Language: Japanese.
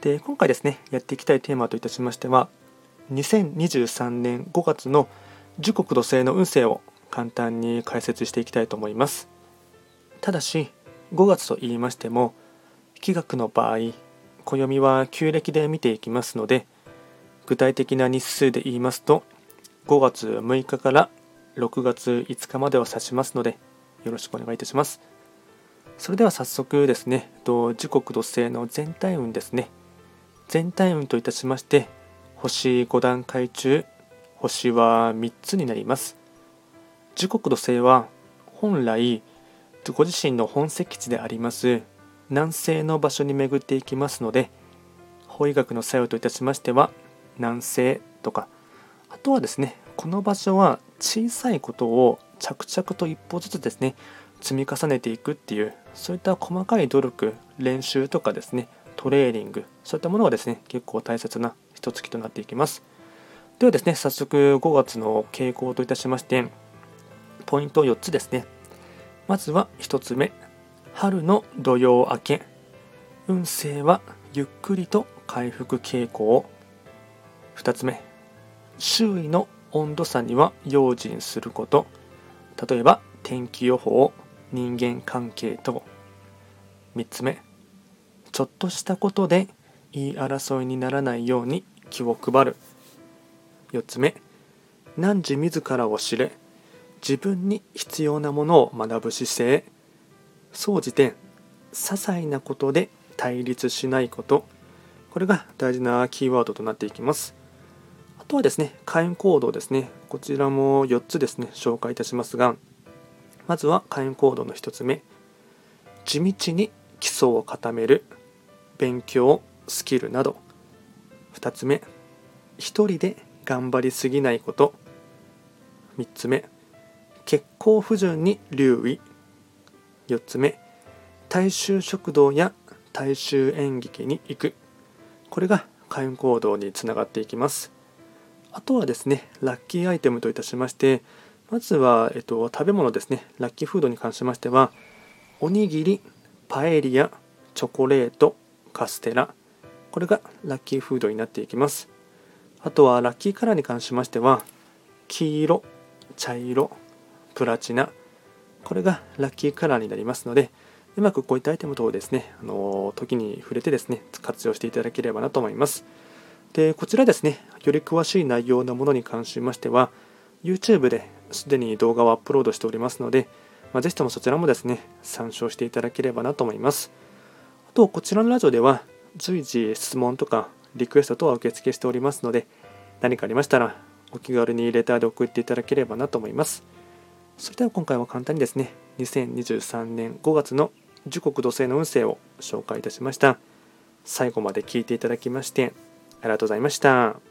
で今回ですねやっていきたいテーマといたしましては2023年5月の時刻土星の運勢を簡単に解説していきたいと思います。ただし5月と言いましても気学の場合暦は旧暦で見ていきますので具体的な日数で言いますと5月6日から6月5日までを指しますのでよろしくお願いいたします。それでは早速ですね時刻土星の全体運ですね。全体運といたしまして星5段階中星は3つになります。時刻土星は本来ご自身の本籍地であります南西の場所に巡っていきますので法医学の作用といたしましては南西とか。あとはですねこの場所は小さいことを着々と一歩ずつですね積み重ねていくっていうそういった細かい努力練習とかですねトレーニングそういったものがですね結構大切な一月となっていきます。ではですね早速5月の傾向といたしましてポイント4つですね。まずは1つ目春の土曜明け。運勢はゆっくりと回復傾向。2つ目周囲の温度差には用心すること。例えば天気予報人間関係等。3つ目ちょっとしたことで言い争いにならないように気を配る。4つ目汝自らを知れ自分に必要なものを学ぶ姿勢。総じて些細なことで対立しないこと。これが大事なキーワードとなっていきます。あとはですね開運行動ですね。こちらも4つですね紹介いたしますがまずは開運行動の1つ目。地道に基礎を固める。勉強スキルなど。2つ目一人で頑張りすぎないこと。3つ目血行不順に留意。4つ目大衆食堂や大衆演劇に行く。これが開運行動につながっていきます。あとはですねラッキーアイテムといたしましてまずは、えっと、食べ物ですね。ラッキーフードに関しましてはおにぎりパエリアチョコレートカステラ。これがラッキーフードになっていきます。あとはラッキーカラーに関しましては黄色茶色プラチナ。これがラッキーカラーになりますのでうまくこういったアイテム等をですね、あの時に触れてですね活用していただければなと思います。でこちらですねより詳しい内容のものに関しましては YouTube ですでに動画をアップロードしておりますので、まあ、ぜひともそちらもですね参照していただければなと思います。とこちらのラジオでは随時質問とかリクエスト等は受付しておりますので何かありましたらお気軽にレターで送っていただければなと思います。それでは今回は簡単にですね。2023年5月の時刻土星の運勢を紹介いたしました。最後まで聞いていただきましてありがとうございました。